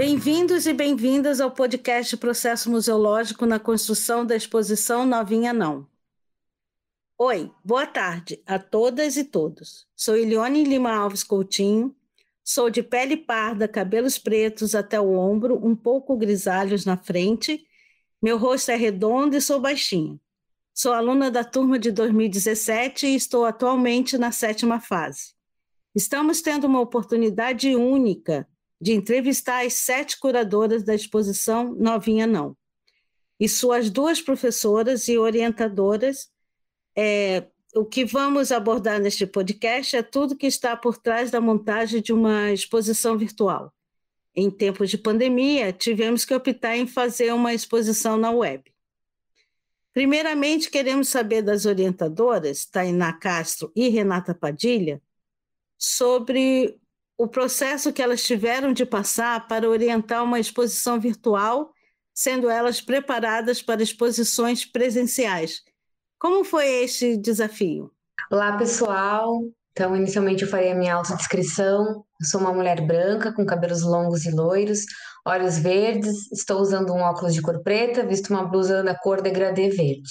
Bem-vindos e bem-vindas ao podcast Processo Museológico na Construção da Exposição Novinha Não. Oi, boa tarde a todas e todos. Sou Elione Lima Alves Coutinho, sou de pele parda, cabelos pretos até o ombro, um pouco grisalhos na frente, meu rosto é redondo e sou baixinha. Sou aluna da turma de 2017 e estou atualmente na sétima fase. Estamos tendo uma oportunidade única de entrevistar as sete curadoras da exposição Novinha Não, e suas duas professoras e orientadoras. É, o que vamos abordar neste podcast é tudo que está por trás da montagem de uma exposição virtual. Em tempos de pandemia, tivemos que optar em fazer uma exposição na web. Primeiramente, queremos saber das orientadoras, Tainá Castro e Renata Padilha, sobre o processo que elas tiveram de passar para orientar uma exposição virtual, sendo elas preparadas para exposições presenciais. Como foi este desafio? Olá, pessoal. Então, inicialmente eu farei a minha autodescrição. Eu sou uma mulher branca, com cabelos longos e loiros, olhos verdes, estou usando um óculos de cor preta, visto uma blusa da cor degradê verde.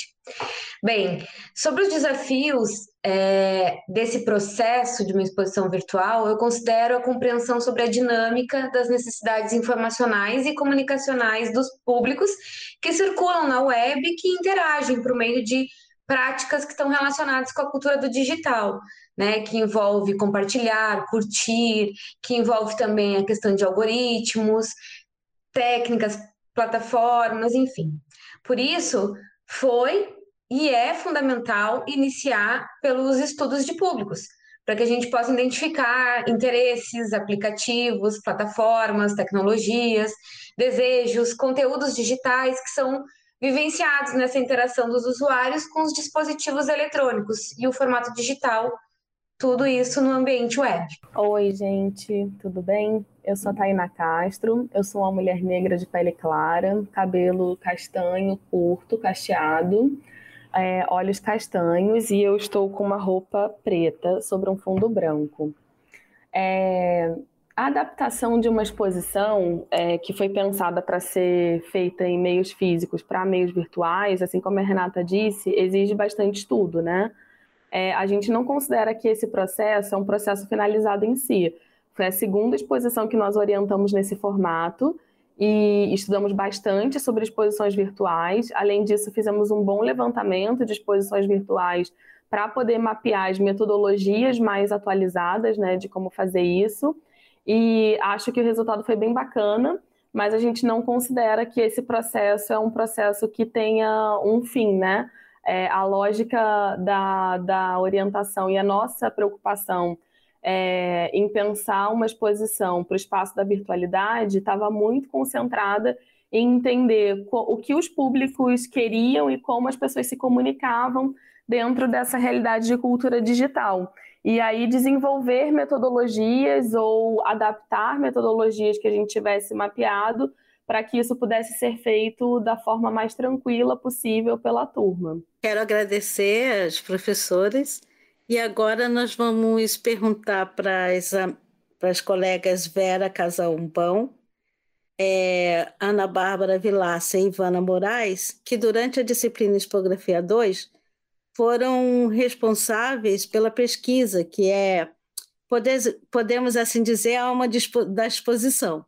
Bem, sobre os desafios é, desse processo de uma exposição virtual, eu considero a compreensão sobre a dinâmica das necessidades informacionais e comunicacionais dos públicos que circulam na web e que interagem por meio de práticas que estão relacionadas com a cultura do digital, né, que envolve compartilhar, curtir, que envolve também a questão de algoritmos, técnicas, plataformas, enfim. Por isso, foi e é fundamental iniciar pelos estudos de públicos, para que a gente possa identificar interesses, aplicativos, plataformas, tecnologias, desejos, conteúdos digitais que são vivenciados nessa interação dos usuários com os dispositivos eletrônicos e o formato digital, tudo isso no ambiente web. Oi, gente, tudo bem? Eu sou a Taina Castro, eu sou uma mulher negra de pele clara, cabelo castanho, curto, cacheado, é, olhos castanhos e eu estou com uma roupa preta sobre um fundo branco. É, a adaptação de uma exposição é, que foi pensada para ser feita em meios físicos para meios virtuais, assim como a Renata disse, exige bastante estudo, né? É, a gente não considera que esse processo é um processo finalizado em si. Foi a segunda exposição que nós orientamos nesse formato e estudamos bastante sobre exposições virtuais. Além disso, fizemos um bom levantamento de exposições virtuais para poder mapear as metodologias mais atualizadas né, de como fazer isso e acho que o resultado foi bem bacana, mas a gente não considera que esse processo é um processo que tenha um fim, né? É, a lógica da, da orientação e a nossa preocupação é, em pensar uma exposição para o espaço da virtualidade estava muito concentrada em entender o que os públicos queriam e como as pessoas se comunicavam dentro dessa realidade de cultura digital e aí desenvolver metodologias ou adaptar metodologias que a gente tivesse mapeado para que isso pudesse ser feito da forma mais tranquila possível pela turma. Quero agradecer aos professores e agora nós vamos perguntar para as, para as colegas Vera Casalumbão, é, Ana Bárbara Vilaça e Ivana Moraes, que durante a disciplina Expografia 2 foram responsáveis pela pesquisa, que é, podemos assim dizer, a alma da exposição.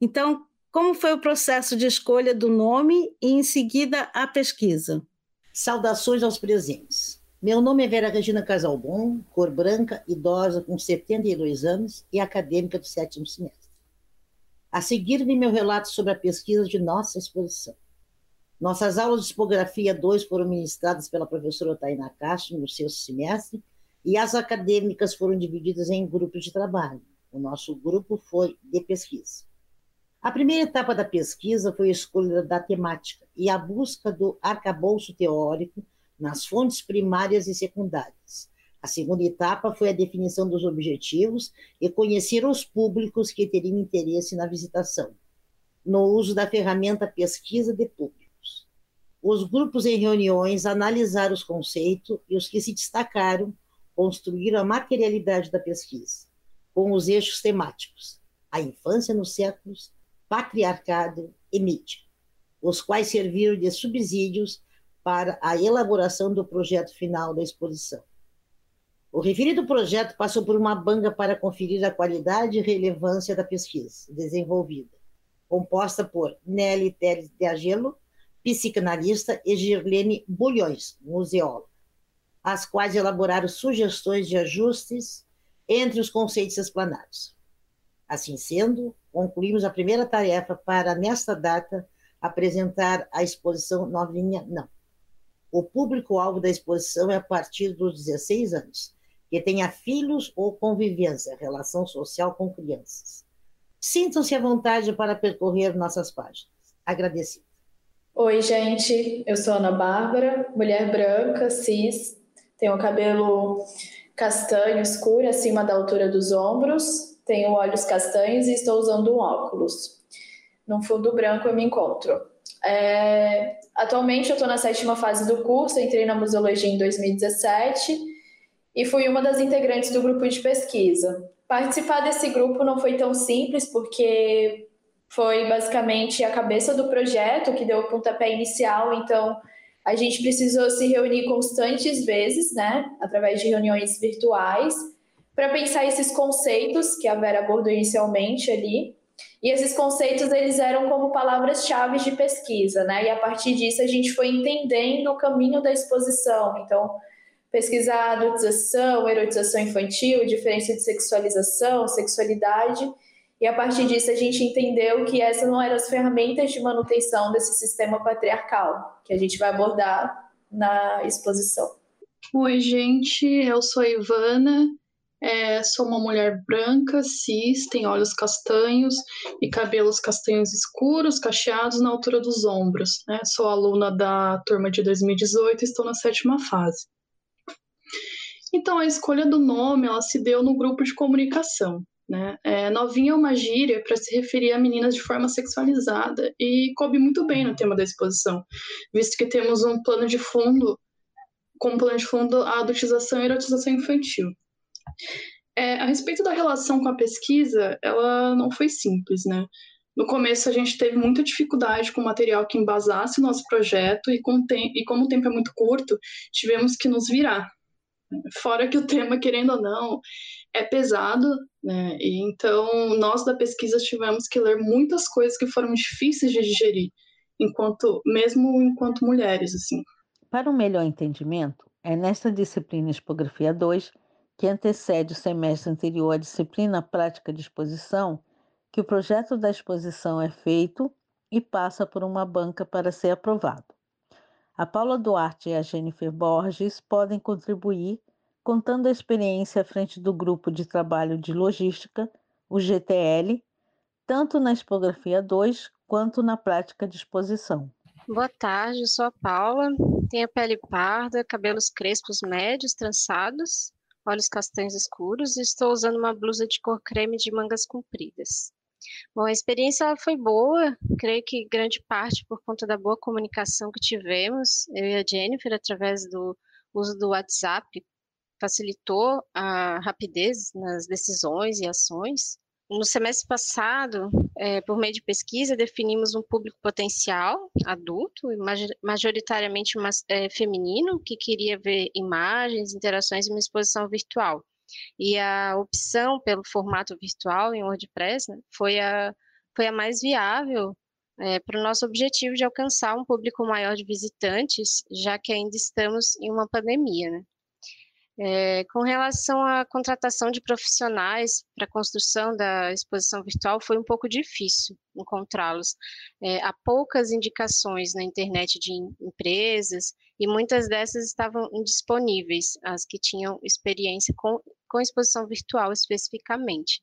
Então, como foi o processo de escolha do nome e, em seguida, a pesquisa? Saudações aos presentes. Meu nome é Vera Regina Casalbon, cor branca, idosa, com 72 anos e acadêmica do sétimo semestre. A seguir, vem meu relato sobre a pesquisa de nossa exposição. Nossas aulas de tipografia 2 foram ministradas pela professora Tainá Castro no sexto semestre e as acadêmicas foram divididas em grupos de trabalho. O nosso grupo foi de pesquisa. A primeira etapa da pesquisa foi a escolha da temática e a busca do arcabouço teórico nas fontes primárias e secundárias. A segunda etapa foi a definição dos objetivos e conhecer os públicos que teriam interesse na visitação, no uso da ferramenta pesquisa de público. Os grupos em reuniões analisaram os conceitos e os que se destacaram construíram a materialidade da pesquisa, com os eixos temáticos: a infância nos séculos patriarcado e mídia, os quais serviram de subsídios para a elaboração do projeto final da exposição. O referido projeto passou por uma banca para conferir a qualidade e relevância da pesquisa desenvolvida, composta por Nelly Teres de Agelo, psicanalista, e Girlene Bulhões, museóloga, as quais elaboraram sugestões de ajustes entre os conceitos explanados. Assim sendo, concluímos a primeira tarefa para, nesta data, apresentar a exposição Novinha Não. O público-alvo da exposição é a partir dos 16 anos, que tenha filhos ou convivência, relação social com crianças. Sintam-se à vontade para percorrer nossas páginas. Agradecido. Oi, gente. Eu sou Ana Bárbara, mulher branca, cis, tenho cabelo castanho escuro acima da altura dos ombros, tenho olhos castanhos e estou usando um óculos. No fundo branco eu me encontro. É... Atualmente eu estou na sétima fase do curso, entrei na museologia em 2017 e fui uma das integrantes do grupo de pesquisa. Participar desse grupo não foi tão simples, porque foi basicamente a cabeça do projeto que deu o pontapé inicial, então a gente precisou se reunir constantes vezes, né, através de reuniões virtuais, para pensar esses conceitos que a Vera abordou inicialmente ali. E esses conceitos eles eram como palavras-chave de pesquisa, né? E a partir disso a gente foi entendendo o caminho da exposição. Então, pesquisar adultização, erotização infantil, diferença de sexualização, sexualidade, e a partir disso a gente entendeu que essas não eram as ferramentas de manutenção desse sistema patriarcal, que a gente vai abordar na exposição. Oi, gente, eu sou a Ivana, é, sou uma mulher branca, cis, tem olhos castanhos e cabelos castanhos escuros, cacheados na altura dos ombros. Né? Sou aluna da turma de 2018 e estou na sétima fase. Então, a escolha do nome ela se deu no grupo de comunicação. Né? É, novinha é uma gíria para se referir a meninas de forma sexualizada e coube muito bem no tema da exposição, visto que temos um plano de fundo, como plano de fundo, a adultização e erotização infantil. É, a respeito da relação com a pesquisa, ela não foi simples, né? No começo a gente teve muita dificuldade com o material que embasasse o nosso projeto e, com e como o tempo é muito curto, tivemos que nos virar. Fora que o tema, querendo ou não, é pesado, né? E então nós da pesquisa tivemos que ler muitas coisas que foram difíceis de digerir, enquanto mesmo enquanto mulheres, assim. Para um melhor entendimento, é nesta disciplina Expografia 2, que antecede o semestre anterior à disciplina Prática de Exposição, que o projeto da exposição é feito e passa por uma banca para ser aprovado. A Paula Duarte e a Jennifer Borges podem contribuir contando a experiência à frente do grupo de trabalho de logística, o GTL, tanto na expografia 2 quanto na prática de exposição. Boa tarde, sou a Paula, tenho a pele parda, cabelos crespos médios, trançados, olhos castanhos escuros e estou usando uma blusa de cor creme de mangas compridas. Bom, a experiência foi boa, creio que grande parte por conta da boa comunicação que tivemos, eu e a Jennifer, através do uso do WhatsApp, facilitou a rapidez nas decisões e ações. No semestre passado, é, por meio de pesquisa, definimos um público potencial adulto, majoritariamente é, feminino, que queria ver imagens, interações em uma exposição virtual. E a opção pelo formato virtual em WordPress né, foi, a, foi a mais viável é, para o nosso objetivo de alcançar um público maior de visitantes, já que ainda estamos em uma pandemia. Né? É, com relação à contratação de profissionais para a construção da exposição virtual, foi um pouco difícil encontrá-los. É, há poucas indicações na internet de empresas e muitas dessas estavam indisponíveis, as que tinham experiência com, com exposição virtual especificamente.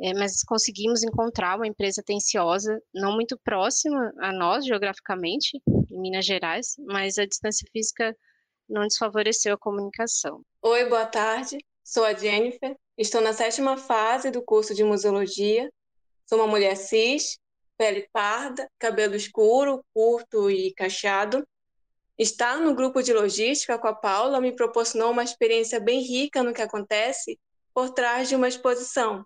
É, mas conseguimos encontrar uma empresa atenciosa, não muito próxima a nós geograficamente, em Minas Gerais, mas a distância física não desfavoreceu a comunicação. Oi, boa tarde. Sou a Jennifer. Estou na sétima fase do curso de museologia. Sou uma mulher cis, pele parda, cabelo escuro, curto e cacheado. Estar no grupo de logística com a Paula me proporcionou uma experiência bem rica no que acontece por trás de uma exposição.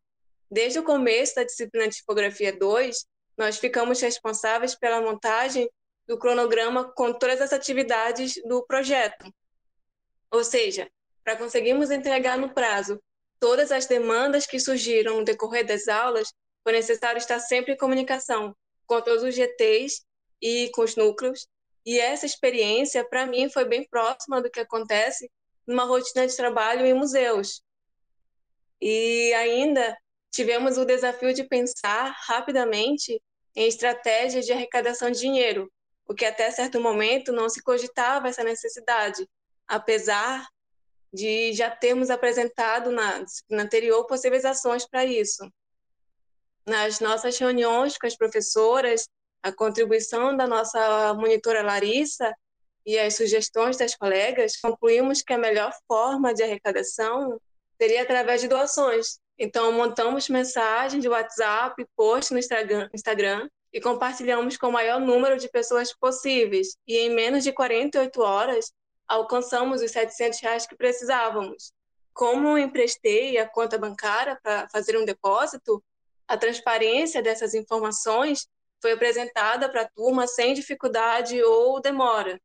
Desde o começo da disciplina de tipografia 2, nós ficamos responsáveis pela montagem do cronograma com todas as atividades do projeto. Ou seja, para conseguirmos entregar no prazo todas as demandas que surgiram no decorrer das aulas, foi necessário estar sempre em comunicação com todos os GTs e com os núcleos. E essa experiência, para mim, foi bem próxima do que acontece numa rotina de trabalho em museus. E ainda tivemos o desafio de pensar rapidamente em estratégias de arrecadação de dinheiro, porque até certo momento não se cogitava essa necessidade, apesar de já termos apresentado na disciplina anterior possíveis ações para isso. Nas nossas reuniões com as professoras, a contribuição da nossa monitora Larissa e as sugestões das colegas, concluímos que a melhor forma de arrecadação seria através de doações. Então, montamos mensagens de WhatsApp, post no Instagram e compartilhamos com o maior número de pessoas possíveis. E em menos de 48 horas, alcançamos os 700 reais que precisávamos. Como emprestei a conta bancária para fazer um depósito, a transparência dessas informações foi apresentada para a turma sem dificuldade ou demora.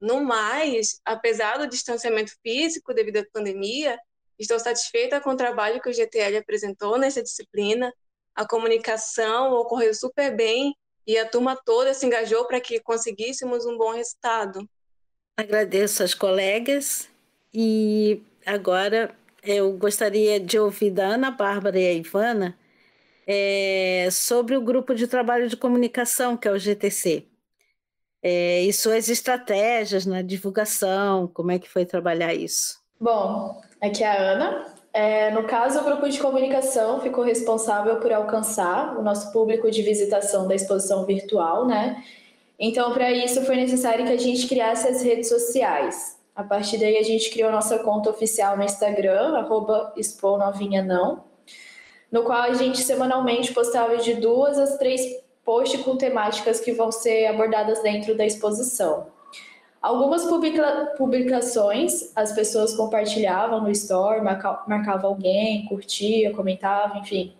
No mais, apesar do distanciamento físico devido à pandemia, estou satisfeita com o trabalho que o GTL apresentou nessa disciplina. A comunicação ocorreu super bem e a turma toda se engajou para que conseguíssemos um bom resultado. Agradeço às colegas e agora eu gostaria de ouvir da Ana Bárbara e a Ivana é, sobre o grupo de trabalho de comunicação, que é o GTC, é, e suas estratégias na divulgação, como é que foi trabalhar isso? Bom, aqui é a Ana. É, no caso, o grupo de comunicação ficou responsável por alcançar o nosso público de visitação da exposição virtual, né? Então, para isso, foi necessário que a gente criasse as redes sociais. A partir daí, a gente criou nossa conta oficial no Instagram, arroba Não, no qual a gente semanalmente postava de duas a três posts com temáticas que vão ser abordadas dentro da exposição. Algumas publica publicações as pessoas compartilhavam no store, marca marcava alguém, curtia, comentava, enfim.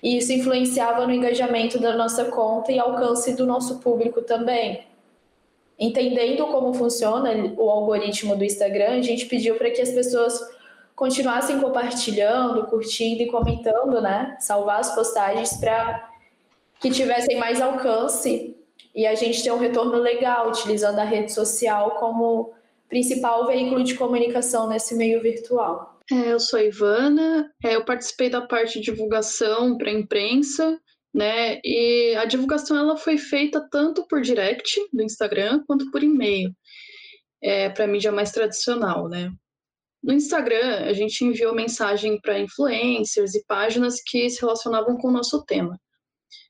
E isso influenciava no engajamento da nossa conta e alcance do nosso público também. Entendendo como funciona o algoritmo do Instagram, a gente pediu para que as pessoas continuassem compartilhando, curtindo e comentando, né? Salvar as postagens para que tivessem mais alcance e a gente ter um retorno legal, utilizando a rede social como principal veículo de comunicação nesse meio virtual. É, eu sou a Ivana, é, eu participei da parte de divulgação para a imprensa, né? E a divulgação ela foi feita tanto por direct do Instagram quanto por e-mail, é, para mídia mais tradicional, né? No Instagram, a gente enviou mensagem para influencers e páginas que se relacionavam com o nosso tema.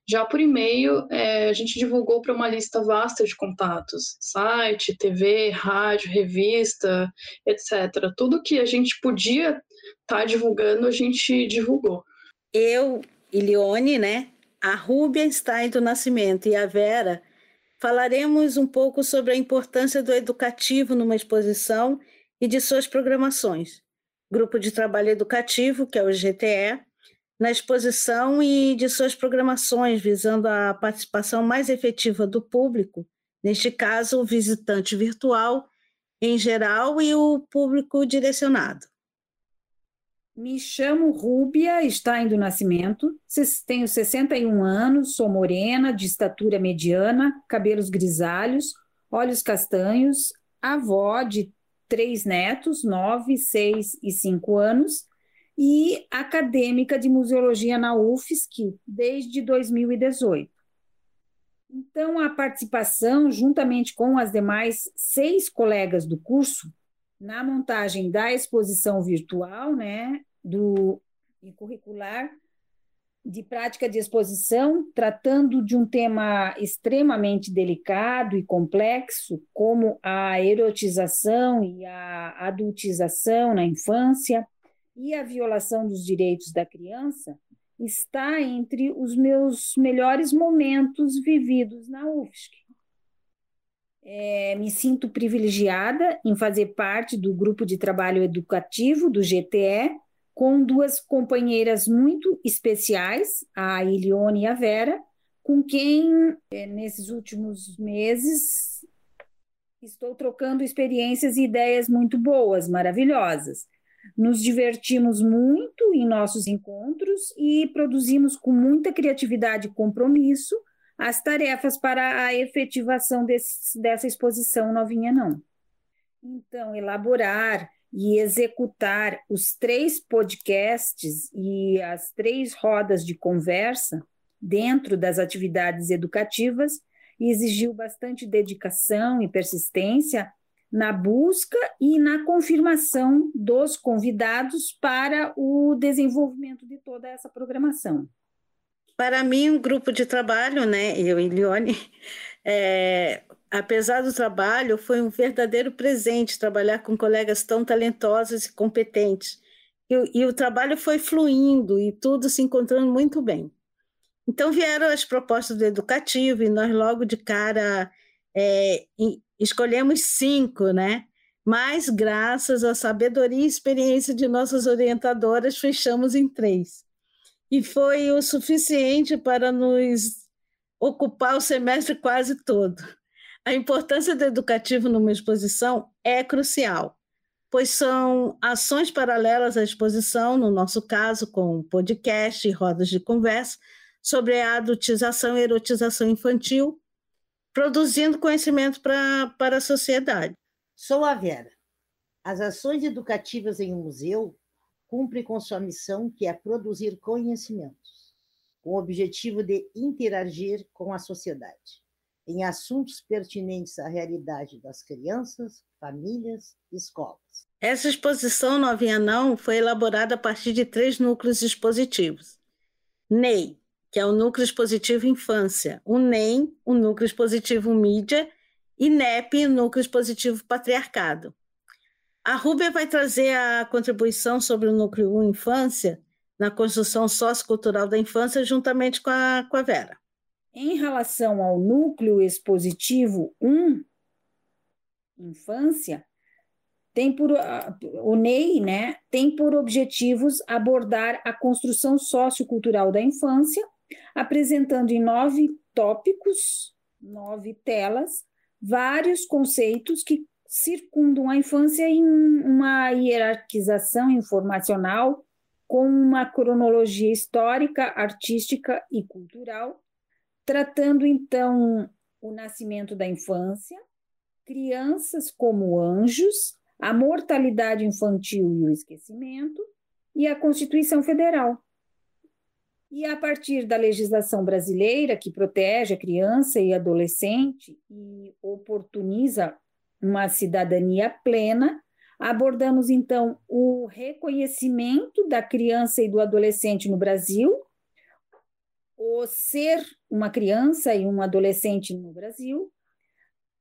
Já por e-mail, é, a gente divulgou para uma lista vasta de contatos: site, TV, rádio, revista, etc. Tudo que a gente podia estar tá divulgando, a gente divulgou. Eu, Ilione, né? A Rúbia Stein do Nascimento e a Vera falaremos um pouco sobre a importância do educativo numa exposição e de suas programações. Grupo de Trabalho Educativo, que é o GTE, na exposição e de suas programações, visando a participação mais efetiva do público, neste caso, o visitante virtual em geral e o público direcionado. Me chamo Rúbia Stein do Nascimento, tenho 61 anos, sou morena, de estatura mediana, cabelos grisalhos, olhos castanhos, avó de três netos, nove, seis e cinco anos, e acadêmica de museologia na UFSC desde 2018. Então, a participação, juntamente com as demais seis colegas do curso, na montagem da exposição virtual, né, do curricular, de prática de exposição, tratando de um tema extremamente delicado e complexo, como a erotização e a adultização na infância e a violação dos direitos da criança, está entre os meus melhores momentos vividos na UFSC. É, me sinto privilegiada em fazer parte do grupo de trabalho educativo do GTE, com duas companheiras muito especiais, a Ilione e a Vera, com quem, é, nesses últimos meses, estou trocando experiências e ideias muito boas, maravilhosas. Nos divertimos muito em nossos encontros e produzimos com muita criatividade e compromisso as tarefas para a efetivação desse, dessa exposição novinha não. Então, elaborar e executar os três podcasts e as três rodas de conversa dentro das atividades educativas exigiu bastante dedicação e persistência na busca e na confirmação dos convidados para o desenvolvimento de toda essa programação. Para mim, um grupo de trabalho, né, eu e Lione, é, apesar do trabalho, foi um verdadeiro presente trabalhar com colegas tão talentosos e competentes. E, e o trabalho foi fluindo e tudo se encontrando muito bem. Então vieram as propostas do educativo e nós logo de cara é, escolhemos cinco, né? Mas graças à sabedoria e experiência de nossas orientadoras, fechamos em três e foi o suficiente para nos ocupar o semestre quase todo. A importância do educativo numa exposição é crucial, pois são ações paralelas à exposição, no nosso caso, com podcast e rodas de conversa, sobre a adultização e erotização infantil, produzindo conhecimento para, para a sociedade. Sou a Vera. As ações educativas em um museu cumpre com sua missão, que é produzir conhecimentos, com o objetivo de interagir com a sociedade em assuntos pertinentes à realidade das crianças, famílias e escolas. Essa exposição Novinha Não foi elaborada a partir de três núcleos dispositivos. NEI, que é o Núcleo Expositivo Infância, o NEM, o Núcleo Expositivo Mídia, e NEP, o Núcleo Expositivo Patriarcado. A Rúbia vai trazer a contribuição sobre o núcleo 1 Infância na construção sociocultural da infância, juntamente com a, com a Vera. Em relação ao núcleo expositivo 1 Infância, tem por, o NEI né, tem por objetivos abordar a construção sociocultural da infância, apresentando em nove tópicos, nove telas, vários conceitos que circundam a infância em uma hierarquização informacional com uma cronologia histórica, artística e cultural, tratando então o nascimento da infância, crianças como anjos, a mortalidade infantil e o esquecimento, e a Constituição Federal. E a partir da legislação brasileira, que protege a criança e adolescente e oportuniza uma cidadania plena. Abordamos, então, o reconhecimento da criança e do adolescente no Brasil, o ser uma criança e um adolescente no Brasil,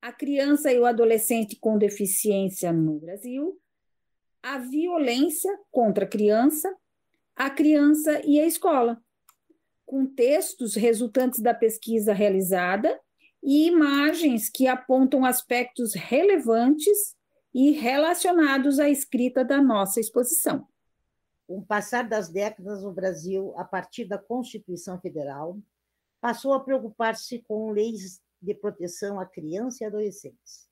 a criança e o adolescente com deficiência no Brasil, a violência contra a criança, a criança e a escola, com textos resultantes da pesquisa realizada e imagens que apontam aspectos relevantes e relacionados à escrita da nossa exposição. Com o passar das décadas, o Brasil, a partir da Constituição Federal, passou a preocupar-se com leis de proteção à criança e adolescentes.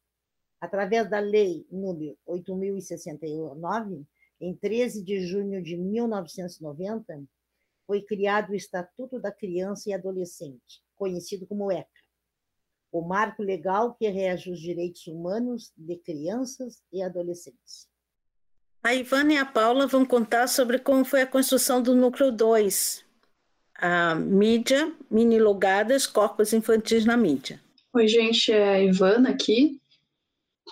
Através da Lei número 8069, em 13 de junho de 1990, foi criado o Estatuto da Criança e Adolescente, conhecido como ECA o marco legal que rege os direitos humanos de crianças e adolescentes. A Ivana e a Paula vão contar sobre como foi a construção do núcleo 2, a mídia, mini logadas, corpos infantis na mídia. Oi, gente, é a Ivana aqui.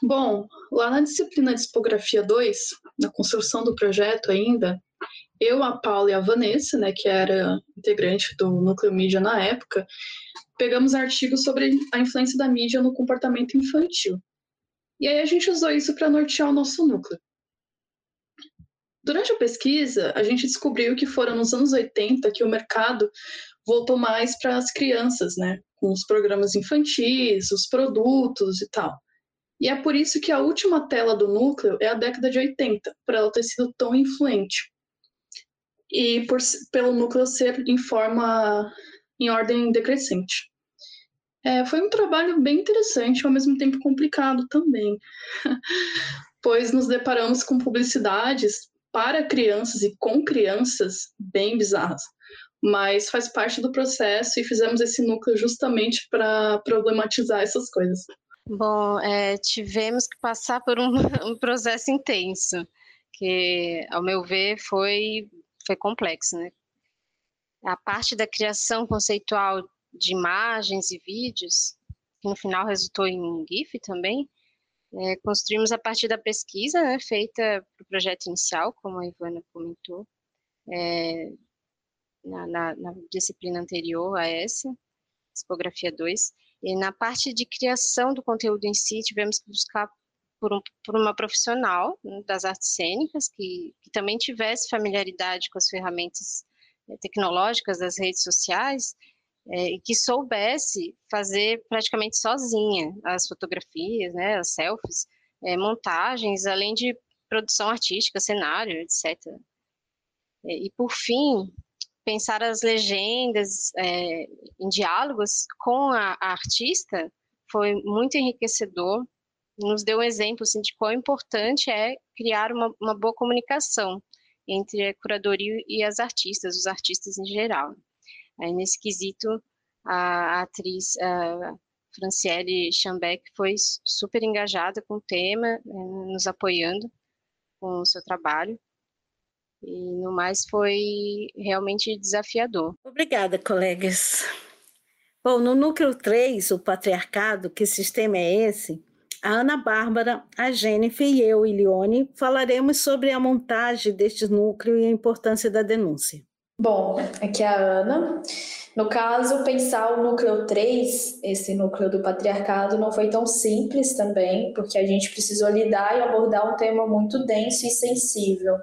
Bom, lá na disciplina de Expografia 2, na construção do projeto ainda, eu, a Paula e a Vanessa, né, que era integrante do núcleo mídia na época, pegamos artigos sobre a influência da mídia no comportamento infantil. E aí a gente usou isso para nortear o nosso núcleo. Durante a pesquisa, a gente descobriu que foram nos anos 80 que o mercado voltou mais para as crianças, né? Com os programas infantis, os produtos e tal. E é por isso que a última tela do núcleo é a década de 80, por ela ter sido tão influente. E por, pelo núcleo ser em forma em ordem decrescente. É, foi um trabalho bem interessante, ao mesmo tempo complicado também, pois nos deparamos com publicidades para crianças e com crianças bem bizarras, mas faz parte do processo e fizemos esse núcleo justamente para problematizar essas coisas. Bom, é, tivemos que passar por um, um, processo intenso, que, ao meu ver, foi, foi complexo. Né? A parte da criação conceitual de imagens e vídeos, que no final resultou em um GIF também, é, construímos a partir da pesquisa né, feita para o projeto inicial, como a Ivana comentou, é, na, na, na, disciplina anterior a essa, Tipografia 2. E na parte de criação do conteúdo em si, tivemos que buscar por, um, por uma profissional né, das artes cênicas, que, que também tivesse familiaridade com as ferramentas é, tecnológicas das redes sociais, é, e que soubesse fazer praticamente sozinha as fotografias, né, as selfies, é, montagens, além de produção artística, cenário, etc. É, e por fim, pensar as legendas em diálogos com a, a, artista foi muito enriquecedor, nos deu um exemplo assim, de quão importante é criar uma, uma boa comunicação entre a curadoria e as artistas, os artistas em geral. Aí, nesse quesito, a, atriz a Franciele Chambeck foi super engajada com o tema, eh, nos apoiando com o seu trabalho. E no mais foi realmente desafiador. Obrigada, colegas. Bom, no núcleo 3, o patriarcado, que sistema é esse? A Ana Bárbara, a Jennifer e eu, Ilione, falaremos sobre a montagem deste núcleo e a importância da denúncia. Bom, aqui é a Ana. No caso, pensar o núcleo 3, esse núcleo do patriarcado, não foi tão simples também, porque a gente precisou lidar e abordar um tema muito denso e sensível.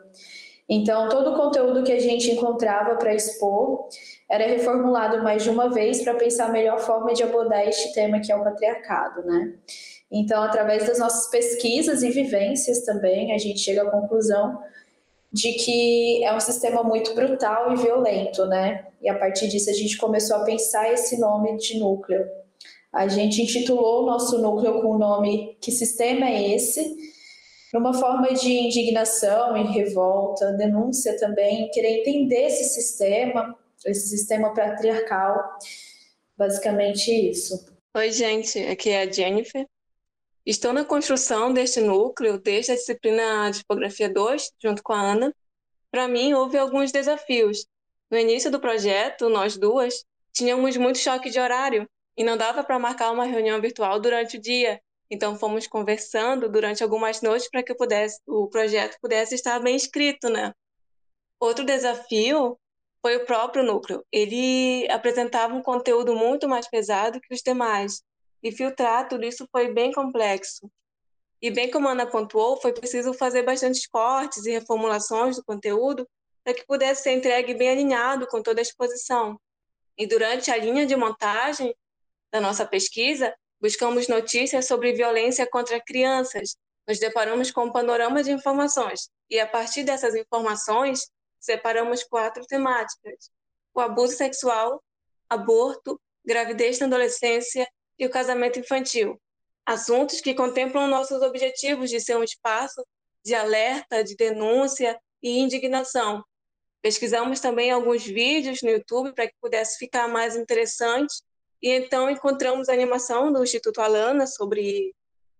Então, todo o conteúdo que a gente encontrava para expor era reformulado mais de uma vez para pensar a melhor forma de abordar este tema que é o patriarcado, né? Então, através das nossas pesquisas e vivências também, a gente chega à conclusão de que é um sistema muito brutal e violento, né? E a partir disso a gente começou a pensar esse nome de núcleo. A gente intitulou o nosso núcleo com o nome Que Sistema é Esse? Numa forma de indignação e revolta, denúncia também, querer entender esse sistema, esse sistema patriarcal. Basicamente isso. Oi, gente, aqui é a Jennifer. Estou na construção deste núcleo desde a disciplina de Tipografia 2, junto com a Ana. Para mim, houve alguns desafios. No início do projeto, nós duas tínhamos muito choque de horário e não dava para marcar uma reunião virtual durante o dia. Então, fomos conversando durante algumas noites para que pudesse, o projeto pudesse estar bem escrito, né? Outro desafio foi o próprio núcleo. Ele apresentava um conteúdo muito mais pesado que os demais e filtrar tudo isso foi bem complexo. E bem como a Ana pontuou, foi preciso fazer bastantes cortes e reformulações do conteúdo para que pudesse ser entregue bem alinhado com toda a exposição. E durante a linha de montagem da nossa pesquisa, buscamos notícias sobre violência contra crianças, nos deparamos com um panorama de informações e, a partir dessas informações, separamos quatro temáticas: o abuso sexual, aborto, gravidez na adolescência e o casamento infantil. Assuntos que contemplam nossos objetivos de ser um espaço de alerta, de denúncia e indignação. Pesquisamos também alguns vídeos no YouTube para que pudesse ficar mais interessante e então encontramos a animação do Instituto Alana sobre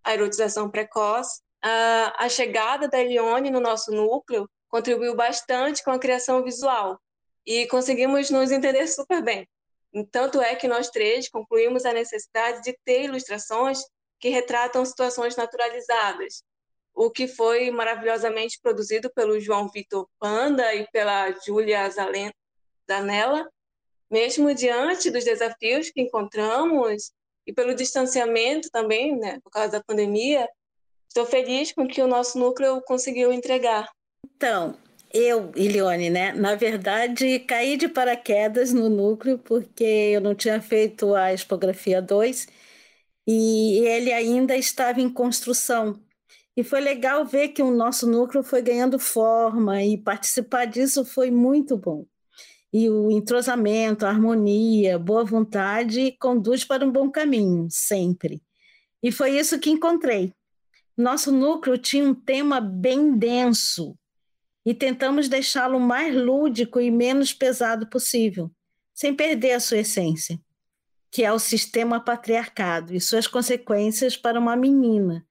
a erotização precoce. A, chegada da Elione no nosso núcleo contribuiu bastante com a criação visual e conseguimos nos entender super bem. Tanto é que nós três concluímos a necessidade de ter ilustrações que retratam situações naturalizadas, o que foi maravilhosamente produzido pelo João Vitor Panda e pela Júlia Zanella, mesmo diante dos desafios que encontramos e pelo distanciamento também, né, por causa da pandemia, estou feliz com que o nosso núcleo conseguiu entregar. Então, eu, Ilione, né? Na verdade, caí de paraquedas no núcleo porque eu não tinha feito a expografia 2 e ele ainda estava em construção. E foi legal ver que o nosso núcleo foi ganhando forma e participar disso foi muito bom. e o entrosamento, a harmonia, boa vontade conduz para um bom caminho, sempre. E foi isso que encontrei. Nosso núcleo tinha um tema bem denso e tentamos deixá-lo mais lúdico e menos pesado possível, sem perder a sua essência, que é o sistema patriarcado e suas consequências para uma menina.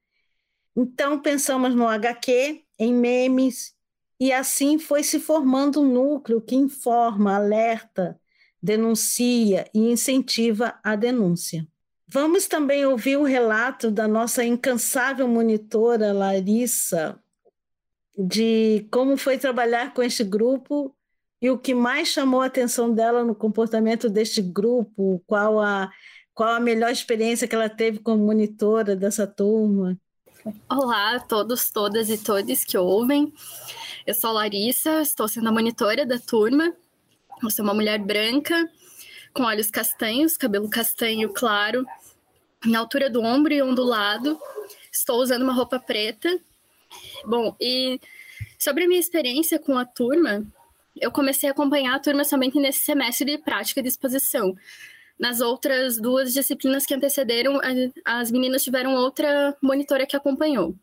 Então pensamos no HQ, em memes e assim foi se formando um núcleo que informa, alerta, denuncia e incentiva a denúncia. Vamos também ouvir o relato da nossa incansável monitora Larissa, de como foi trabalhar com este grupo e o que mais chamou a atenção dela no comportamento deste grupo, qual a, qual a melhor experiência que ela teve como monitora dessa turma. Olá a todos, todas e todos que ouvem. Eu sou Larissa, estou sendo a monitora da turma. Eu sou uma mulher branca, com olhos castanhos, cabelo castanho claro, na altura do ombro e ondulado. Estou usando uma roupa preta. Bom, e sobre a minha experiência com a turma, eu comecei a acompanhar a turma somente nesse semestre de prática de exposição. Nas outras duas disciplinas que antecederam, as meninas tiveram outra monitora que acompanhou.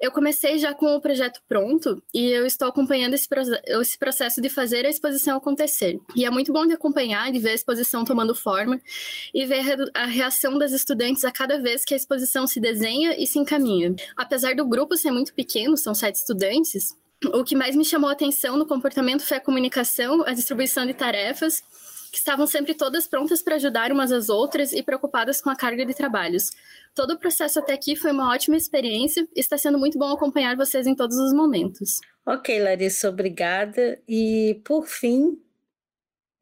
Eu comecei já com o projeto pronto e eu estou acompanhando esse, esse, processo de fazer a exposição acontecer. E é muito bom de acompanhar, de ver a exposição tomando forma e ver a reação das estudantes a cada vez que a exposição se desenha e se encaminha. Apesar do grupo ser muito pequeno, são sete estudantes, o que mais me chamou a atenção no comportamento foi a comunicação, a distribuição de tarefas que estavam sempre todas prontas para ajudar umas às outras e preocupadas com a carga de trabalhos. Todo o processo até aqui foi uma ótima experiência e está sendo muito bom acompanhar vocês em todos os momentos. Ok, Larissa, obrigada. E, por fim,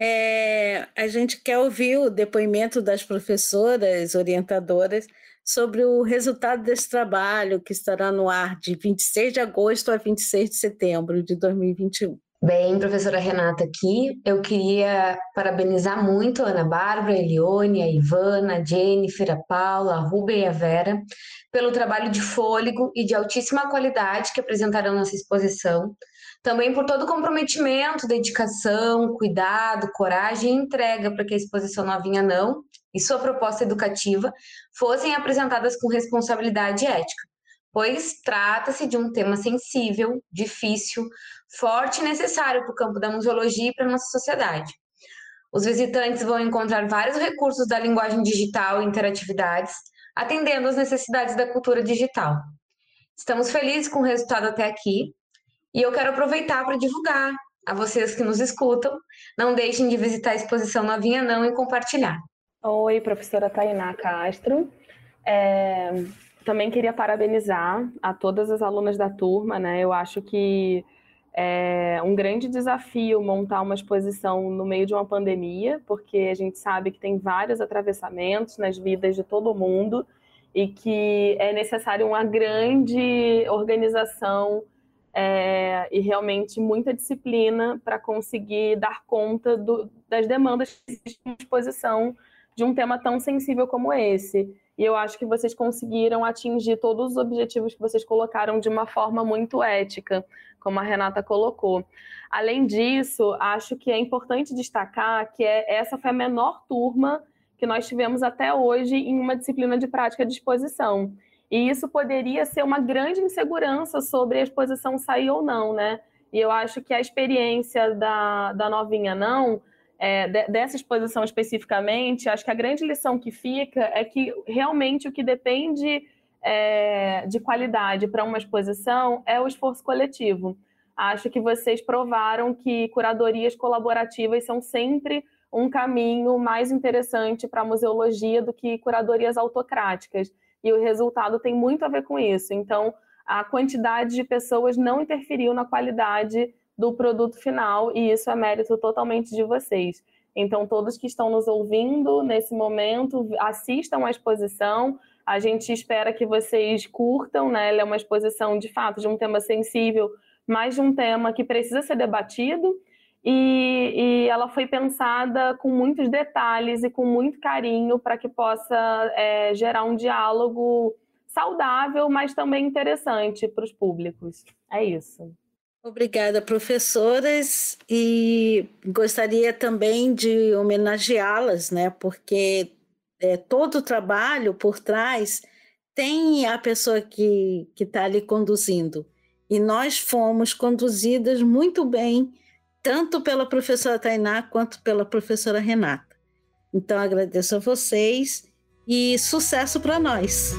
é, a gente quer ouvir o depoimento das professoras orientadoras sobre o resultado desse trabalho que estará no ar de 26 de agosto a 26 de setembro de 2021. Bem, professora Renata aqui, eu queria parabenizar muito a Ana Bárbara, a Elione, a Ivana, a Jennifer, a Paula, a Rubem e a Vera pelo trabalho de fôlego e de altíssima qualidade que apresentaram nessa exposição. Também por todo o comprometimento, dedicação, cuidado, coragem e entrega para que a exposição Novinha Não e sua proposta educativa fossem apresentadas com responsabilidade ética pois trata-se de um tema sensível, difícil, forte e necessário para o campo da museologia e para a nossa sociedade. Os visitantes vão encontrar vários recursos da linguagem digital e interatividades, atendendo às necessidades da cultura digital. Estamos felizes com o resultado até aqui e eu quero aproveitar para divulgar a vocês que nos escutam. Não deixem de visitar a exposição Novinha Não e compartilhar. Oi, professora Tainá Castro. É, também queria parabenizar a todas as alunas da turma, né? Eu acho que é um grande desafio montar uma exposição no meio de uma pandemia, porque a gente sabe que tem vários atravessamentos nas vidas de todo mundo e que é necessário uma grande organização é, e realmente muita disciplina para conseguir dar conta do, das demandas que existem em exposição de um tema tão sensível como esse. E eu acho que vocês conseguiram atingir todos os objetivos que vocês colocaram de uma forma muito ética, como a Renata colocou. Além disso, acho que é importante destacar que é, essa foi a menor turma que nós tivemos até hoje em uma disciplina de prática de exposição. E isso poderia ser uma grande insegurança sobre a exposição sair ou não, né? E eu acho que a experiência da, da novinha não é, de, dessa exposição especificamente, acho que a grande lição que fica é que realmente o que depende é, de qualidade para uma exposição é o esforço coletivo. Acho que vocês provaram que curadorias colaborativas são sempre um caminho mais interessante para a museologia do que curadorias autocráticas. E o resultado tem muito a ver com isso. Então, a quantidade de pessoas não interferiu na qualidade do produto final e isso é mérito totalmente de vocês. Então, todos que estão nos ouvindo nesse momento, assistam à exposição. A gente espera que vocês curtam, né? Ela é uma exposição de fato de um tema sensível, mas de um tema que precisa ser debatido. E, e ela foi pensada com muitos detalhes e com muito carinho para que possa é, gerar um diálogo saudável, mas também interessante para os públicos. É isso. Obrigada, professoras, e gostaria também de homenageá-las, né? Porque é, todo o trabalho por trás tem a pessoa que está ali conduzindo. E nós fomos conduzidas muito bem, tanto pela professora Tainá quanto pela professora Renata. Então, agradeço a vocês e sucesso para nós.